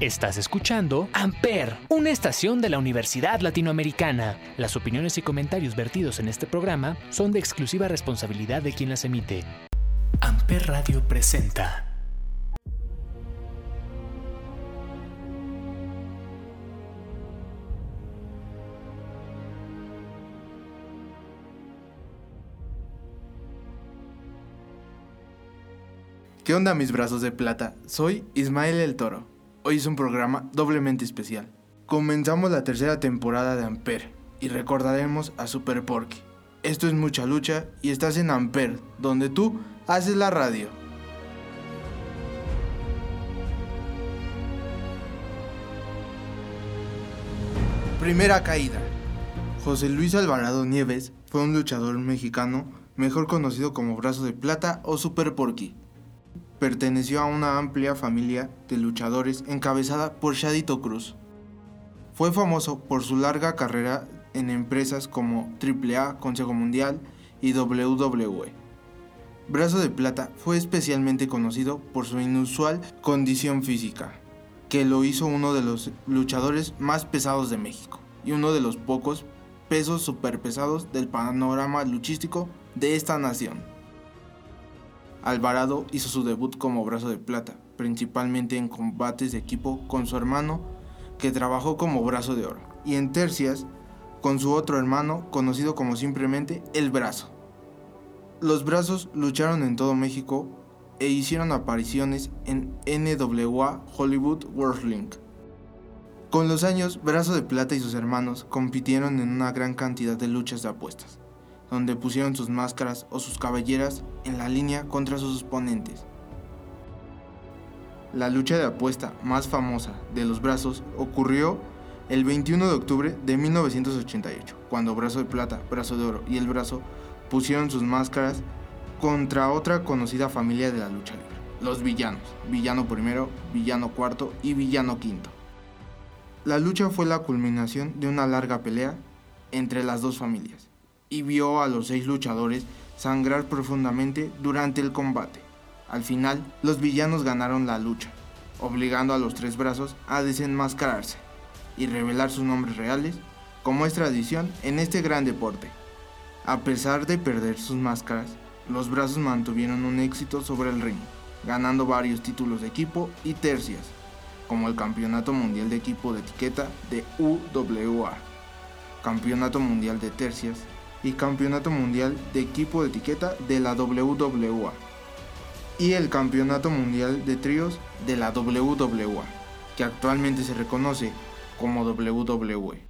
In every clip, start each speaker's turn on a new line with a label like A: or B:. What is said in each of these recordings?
A: Estás escuchando Amper, una estación de la Universidad Latinoamericana. Las opiniones y comentarios vertidos en este programa son de exclusiva responsabilidad de quien las emite. Amper Radio presenta.
B: ¿Qué onda mis brazos de plata? Soy Ismael el Toro. Hoy es un programa doblemente especial. Comenzamos la tercera temporada de Amper y recordaremos a Super Porky. Esto es mucha lucha y estás en Amper, donde tú haces la radio. Primera caída. José Luis Alvarado Nieves fue un luchador mexicano mejor conocido como Brazo de Plata o Super Porky perteneció a una amplia familia de luchadores encabezada por Shadito Cruz. Fue famoso por su larga carrera en empresas como AAA, Consejo Mundial y WWE. Brazo de Plata fue especialmente conocido por su inusual condición física, que lo hizo uno de los luchadores más pesados de México y uno de los pocos pesos superpesados del panorama luchístico de esta nación. Alvarado hizo su debut como brazo de plata, principalmente en combates de equipo con su hermano, que trabajó como brazo de oro, y en tercias con su otro hermano, conocido como simplemente El Brazo. Los brazos lucharon en todo México e hicieron apariciones en NWA Hollywood Wrestling. Con los años, Brazo de Plata y sus hermanos compitieron en una gran cantidad de luchas de apuestas donde pusieron sus máscaras o sus cabelleras en la línea contra sus oponentes. La lucha de apuesta más famosa de los brazos ocurrió el 21 de octubre de 1988, cuando Brazo de Plata, Brazo de Oro y El Brazo pusieron sus máscaras contra otra conocida familia de la lucha libre, los villanos, villano primero, villano cuarto y villano quinto. La lucha fue la culminación de una larga pelea entre las dos familias y vio a los seis luchadores sangrar profundamente durante el combate. Al final, los villanos ganaron la lucha, obligando a los tres brazos a desenmascararse y revelar sus nombres reales, como es tradición en este gran deporte. A pesar de perder sus máscaras, los brazos mantuvieron un éxito sobre el ring, ganando varios títulos de equipo y tercias, como el Campeonato Mundial de Equipo de Etiqueta de UWA, Campeonato Mundial de Tercias y Campeonato Mundial de Equipo de Etiqueta de la WWA y el Campeonato Mundial de Tríos de la WWA, que actualmente se reconoce como WWE.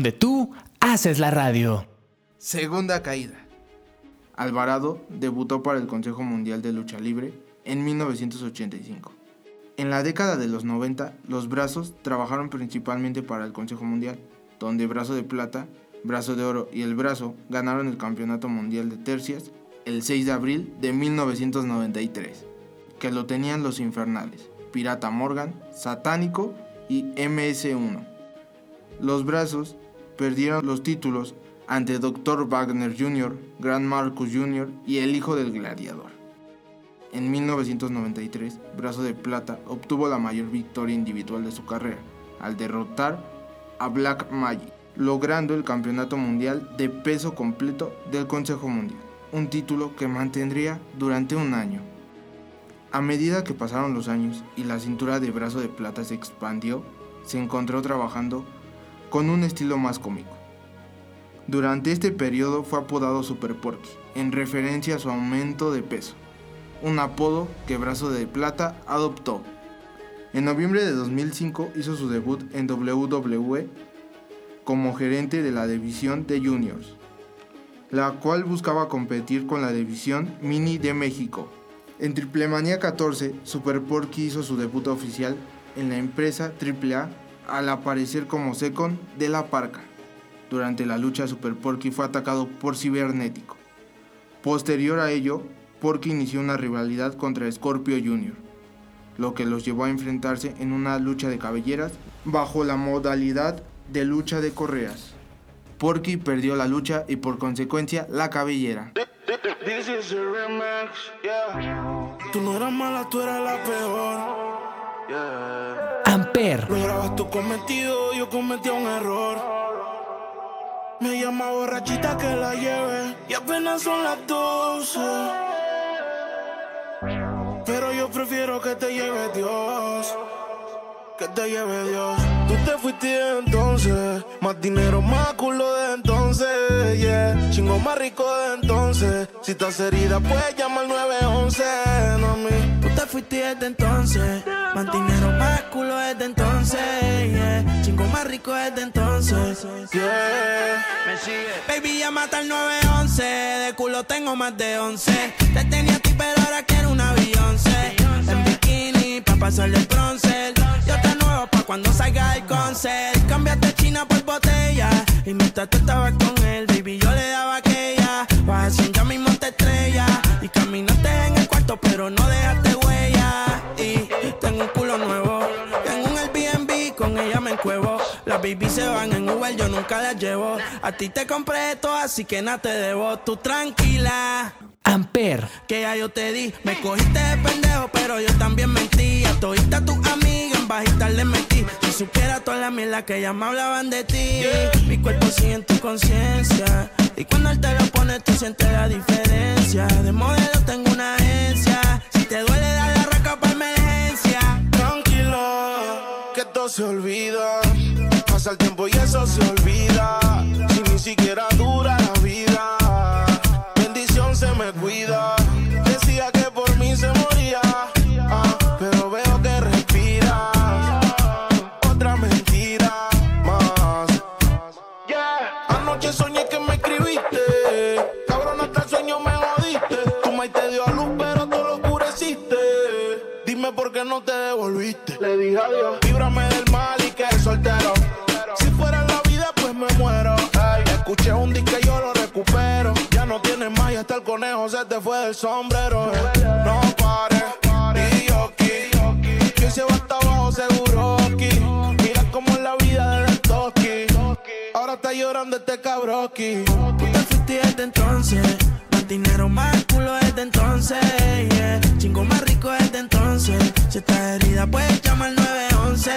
A: donde tú haces la radio.
B: Segunda caída. Alvarado debutó para el Consejo Mundial de Lucha Libre en 1985. En la década de los 90, los brazos trabajaron principalmente para el Consejo Mundial, donde Brazo de Plata, Brazo de Oro y El Brazo ganaron el Campeonato Mundial de Tercias el 6 de abril de 1993, que lo tenían los Infernales, Pirata Morgan, Satánico y MS-1. Los brazos perdieron los títulos ante Dr. Wagner Jr., Grand Marcus Jr. y el hijo del gladiador. En 1993, Brazo de Plata obtuvo la mayor victoria individual de su carrera, al derrotar a Black Magic, logrando el campeonato mundial de peso completo del Consejo Mundial, un título que mantendría durante un año. A medida que pasaron los años y la cintura de Brazo de Plata se expandió, se encontró trabajando con un estilo más cómico. Durante este periodo fue apodado Super Porky, en referencia a su aumento de peso, un apodo que Brazo de Plata adoptó. En noviembre de 2005 hizo su debut en WWE como gerente de la división de juniors, la cual buscaba competir con la división mini de México. En Triplemanía 14, Super Porky hizo su debut oficial en la empresa AAA al aparecer como second de la Parca. Durante la lucha, Super Porky fue atacado por Cibernético. Posterior a ello, Porky inició una rivalidad contra Scorpio Jr., lo que los llevó a enfrentarse en una lucha de cabelleras bajo la modalidad de lucha de correas. Porky perdió la lucha y por consecuencia la cabellera.
C: This is a remix, yeah. Tú no eras mala, tú eras la peor.
A: Amper,
C: Lograbas tu cometido, yo cometí un error. Me llama borrachita que la lleve y apenas son las 12. Pero yo prefiero que te lleve Dios. Que te lleve Dios. Tú te fuiste entonces. Más dinero, más culo de entonces. Yeah. Chingo más rico de entonces. Si estás herida, puedes llamar 911. No a mí. Fuiste desde entonces. Más dinero, más culo desde entonces. Yeah. Chingo más rico desde entonces. Yeah. Me sigue. Baby, llámate al 911. De culo tengo más de 11. Te tenía a ti, pero ahora quiero una Beyoncé. En bikini, pa' pasarle el bronce. Yo te nuevo pa' cuando salga el concert. Cambiaste China por botella. Y mientras tú estabas con él, baby, yo le daba aquella. Vas ya mismo te estrella. Y caminaste en el cuarto, pero no dejaste ella me encuevo. Las baby se van en Uber, yo nunca las llevo. A ti te compré esto, así que nada te debo. Tú tranquila.
A: Amper,
C: Que ya yo te di, me cogiste de pendejo, pero yo también mentí. A todita tus amigas en bajita le metí. Si supiera toda la mierda que ya me hablaban de ti. Mi cuerpo sigue en tu conciencia. Y cuando él te lo pone, tú sientes la diferencia. De modelo tengo una agencia. Se olvida. Pasa el tiempo y eso se olvida. Si ni siquiera dura
D: del sombrero. No pares, y yo aquí. Que se va hasta abajo seguro aquí. Mira cómo es la vida de toki. Ahora está llorando este cabroki.
E: Tú te fuiste desde entonces. Más dinero, más culo desde entonces. Yeah. Chingo más rico desde entonces. Si estás herida, puedes llamar 911,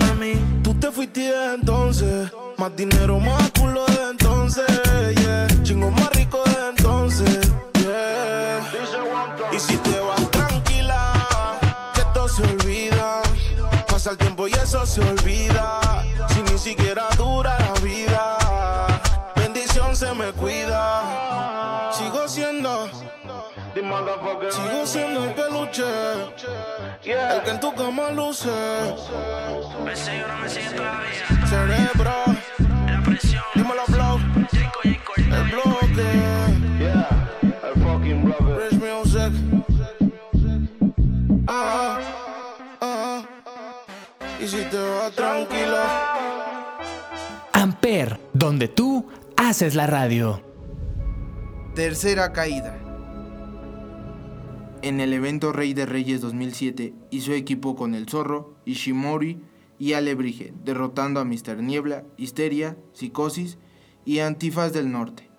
E: mami.
D: Tú te fuiste desde entonces. Más dinero, más culo desde entonces. Yeah. Chingo más rico desde entonces. Pasa el tiempo y eso se olvida. Si ni siquiera dura la vida. Bendición se me cuida. Sigo siendo. Sigo siendo el peluche. El que en tu cama luce. Cerebro.
E: La presión.
D: Dímelo, blow.
E: Jaco, Jaco,
D: El bloque. Rich music. Ah. Y si te vas tranquila.
A: Amper, donde tú haces la radio.
B: Tercera caída. En el evento Rey de Reyes 2007 hizo equipo con El Zorro, Ishimori y Alebrije, derrotando a Mr. Niebla, Histeria, Psicosis y Antifas del Norte.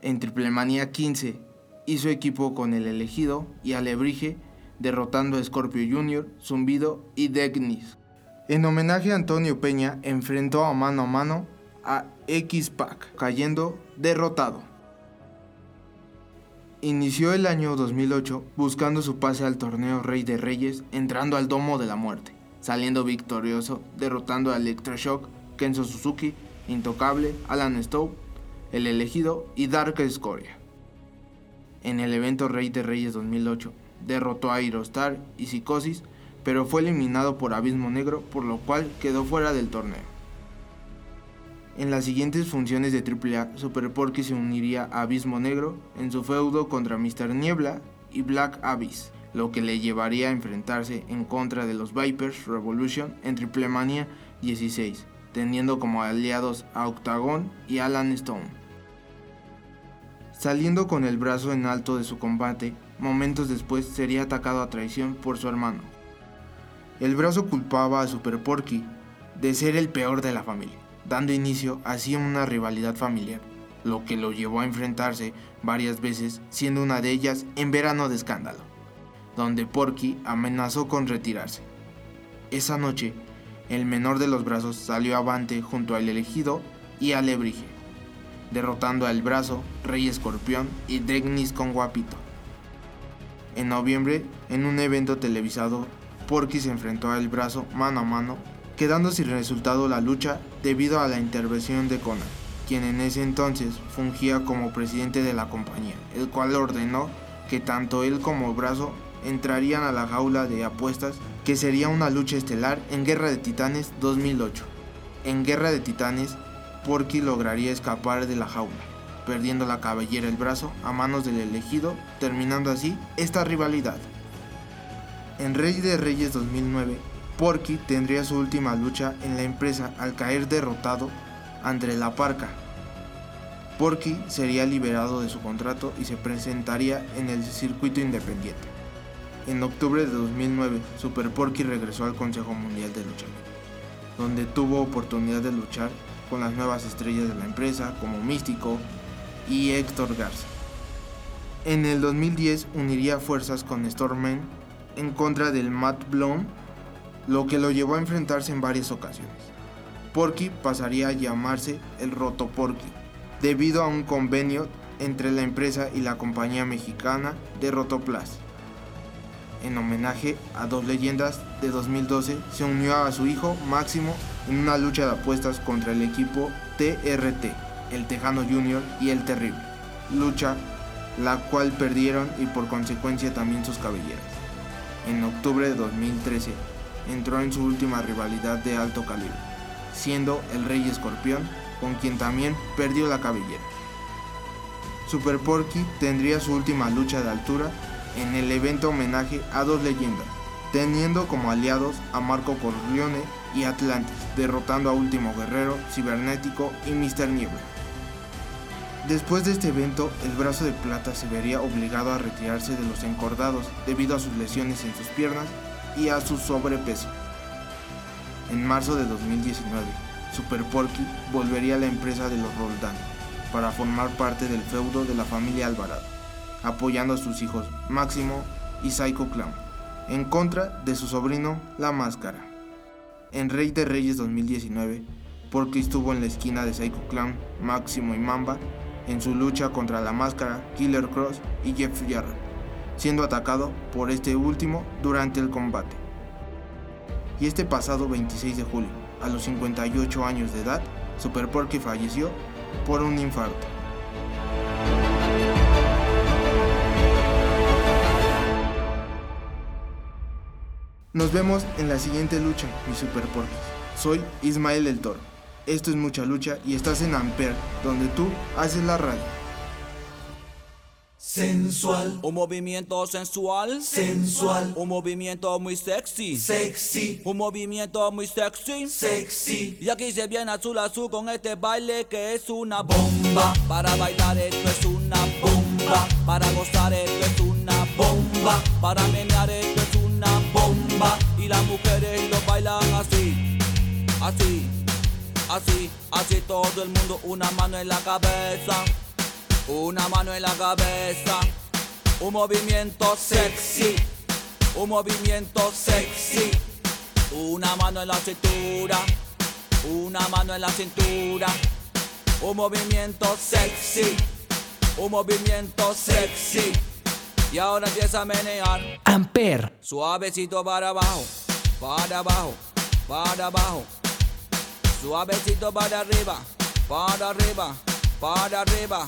B: En Triplemanía 15 hizo equipo con El Elegido y Alebrije, derrotando a Scorpio Jr., Zumbido y Degnis. En homenaje a Antonio Peña, enfrentó a mano a mano a X-Pac, cayendo derrotado. Inició el año 2008 buscando su pase al torneo Rey de Reyes, entrando al Domo de la Muerte, saliendo victorioso, derrotando a Electroshock, Kenzo Suzuki, Intocable, Alan Stowe, El Elegido y Dark Scoria. En el evento Rey de Reyes 2008 derrotó a Aerostar y Psicosis, pero fue eliminado por Abismo Negro, por lo cual quedó fuera del torneo. En las siguientes funciones de AAA, Super Porky se uniría a Abismo Negro en su feudo contra Mr. Niebla y Black Abyss, lo que le llevaría a enfrentarse en contra de los Vipers Revolution en Triplemania 16, teniendo como aliados a Octagon y Alan Stone. Saliendo con el brazo en alto de su combate, momentos después sería atacado a traición por su hermano. El brazo culpaba a Super Porky de ser el peor de la familia dando inicio así a una rivalidad familiar, lo que lo llevó a enfrentarse varias veces, siendo una de ellas en Verano de Escándalo, donde Porky amenazó con retirarse. Esa noche, el menor de los brazos salió avante junto al elegido y al Lebrige, derrotando al brazo, Rey Escorpión y Degnis con Guapito. En noviembre, en un evento televisado, Porky se enfrentó al brazo mano a mano quedando sin resultado la lucha debido a la intervención de Conan, quien en ese entonces fungía como presidente de la compañía, el cual ordenó que tanto él como Brazo entrarían a la jaula de apuestas que sería una lucha estelar en Guerra de Titanes 2008. En Guerra de Titanes, Porky lograría escapar de la jaula, perdiendo la cabellera el brazo a manos del elegido, terminando así esta rivalidad. En Rey de Reyes 2009, Porky tendría su última lucha en la empresa al caer derrotado ante la Parca. Porky sería liberado de su contrato y se presentaría en el circuito independiente. En octubre de 2009, Super Porky regresó al Consejo Mundial de Lucha donde tuvo oportunidad de luchar con las nuevas estrellas de la empresa como Místico y Héctor Garza. En el 2010 uniría fuerzas con Stormman en contra del Matt Blom lo que lo llevó a enfrentarse en varias ocasiones. Porky pasaría a llamarse el Roto Porky, debido a un convenio entre la empresa y la compañía mexicana de Rotoplas. En homenaje a dos leyendas de 2012, se unió a su hijo Máximo en una lucha de apuestas contra el equipo TRT, el Tejano Junior y el Terrible, lucha la cual perdieron y por consecuencia también sus cabelleras. En octubre de 2013, entró en su última rivalidad de alto calibre, siendo el Rey Escorpión, con quien también perdió la cabellera. Super Porky tendría su última lucha de altura en el evento homenaje a dos leyendas, teniendo como aliados a Marco Corleone y Atlantis, derrotando a Último Guerrero, Cibernético y Mr. Niebla. Después de este evento, el brazo de plata se vería obligado a retirarse de los encordados debido a sus lesiones en sus piernas y a su sobrepeso. En marzo de 2019, Super Porky volvería a la empresa de los Roldán para formar parte del feudo de la familia Alvarado, apoyando a sus hijos Máximo y Psycho Clown, en contra de su sobrino La Máscara. En Rey de Reyes 2019, Porky estuvo en la esquina de Psycho Clown, Máximo y Mamba en su lucha contra la máscara, Killer Cross y Jeff Jarrett, siendo atacado por este último durante el combate. Y este pasado 26 de julio, a los 58 años de edad, Super Porky falleció por un infarto. Nos vemos en la siguiente lucha, mi Super Porky. Soy Ismael el Toro. Esto es mucha lucha y estás en Amper, donde tú haces la radio.
E: Sensual,
F: Un movimiento sensual.
E: sensual,
F: Un movimiento muy sexy.
E: sexy,
F: Un movimiento muy sexy.
E: sexy.
F: Y aquí se viene azul azul con este baile que es una bomba. Para bailar esto es una bomba. Para gozar esto es una bomba. Para menear esto es una bomba. Y las mujeres lo bailan así, así, así, así todo el mundo. Una mano en la cabeza, una mano en la cabeza. Un movimiento sexy, un movimiento sexy. Una mano en la cintura, una mano en la cintura. Un movimiento sexy, un movimiento sexy. Y ahora empieza a menear.
A: Amper,
F: Suavecito para abajo, para abajo, para abajo. Suavecito para arriba, para arriba, para arriba.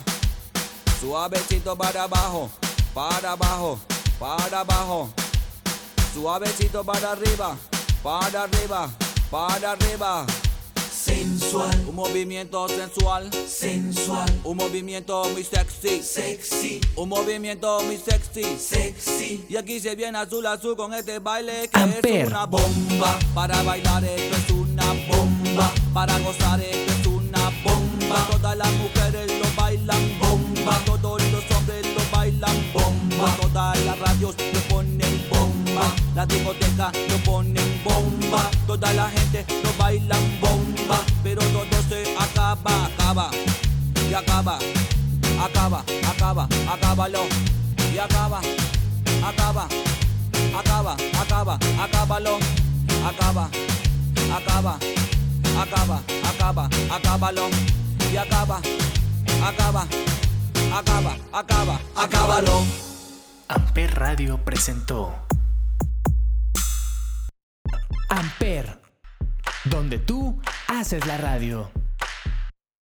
F: Suavecito para abajo, para abajo, para abajo. Suavecito para arriba, para arriba, para arriba.
E: Sensual,
F: Un movimiento sensual,
E: sensual,
F: un movimiento muy sexy,
E: sexy,
F: un movimiento muy sexy.
E: sexy.
F: Y aquí se viene azul azul con este baile que
A: Amper.
F: es una bomba. Para bailar esto es bomba. Para gozar esto es una bomba. Todas las mujeres lo bailan bomba. Todos los hombres lo bailan bomba. Todas las radios lo ponen bomba. La discoteca lo ponen bomba. Toda la gente lo bailan bomba. Pero todo se acaba, acaba. Y acaba, acaba, acaba, acábalo. Y acaba acaba, acaba, acaba, acábalo, acaba, acaba, acaba, acaba, acábalo y acaba, acaba, acaba, acaba, acábalo.
A: Amper Radio presentó Amper, donde tú haces la radio.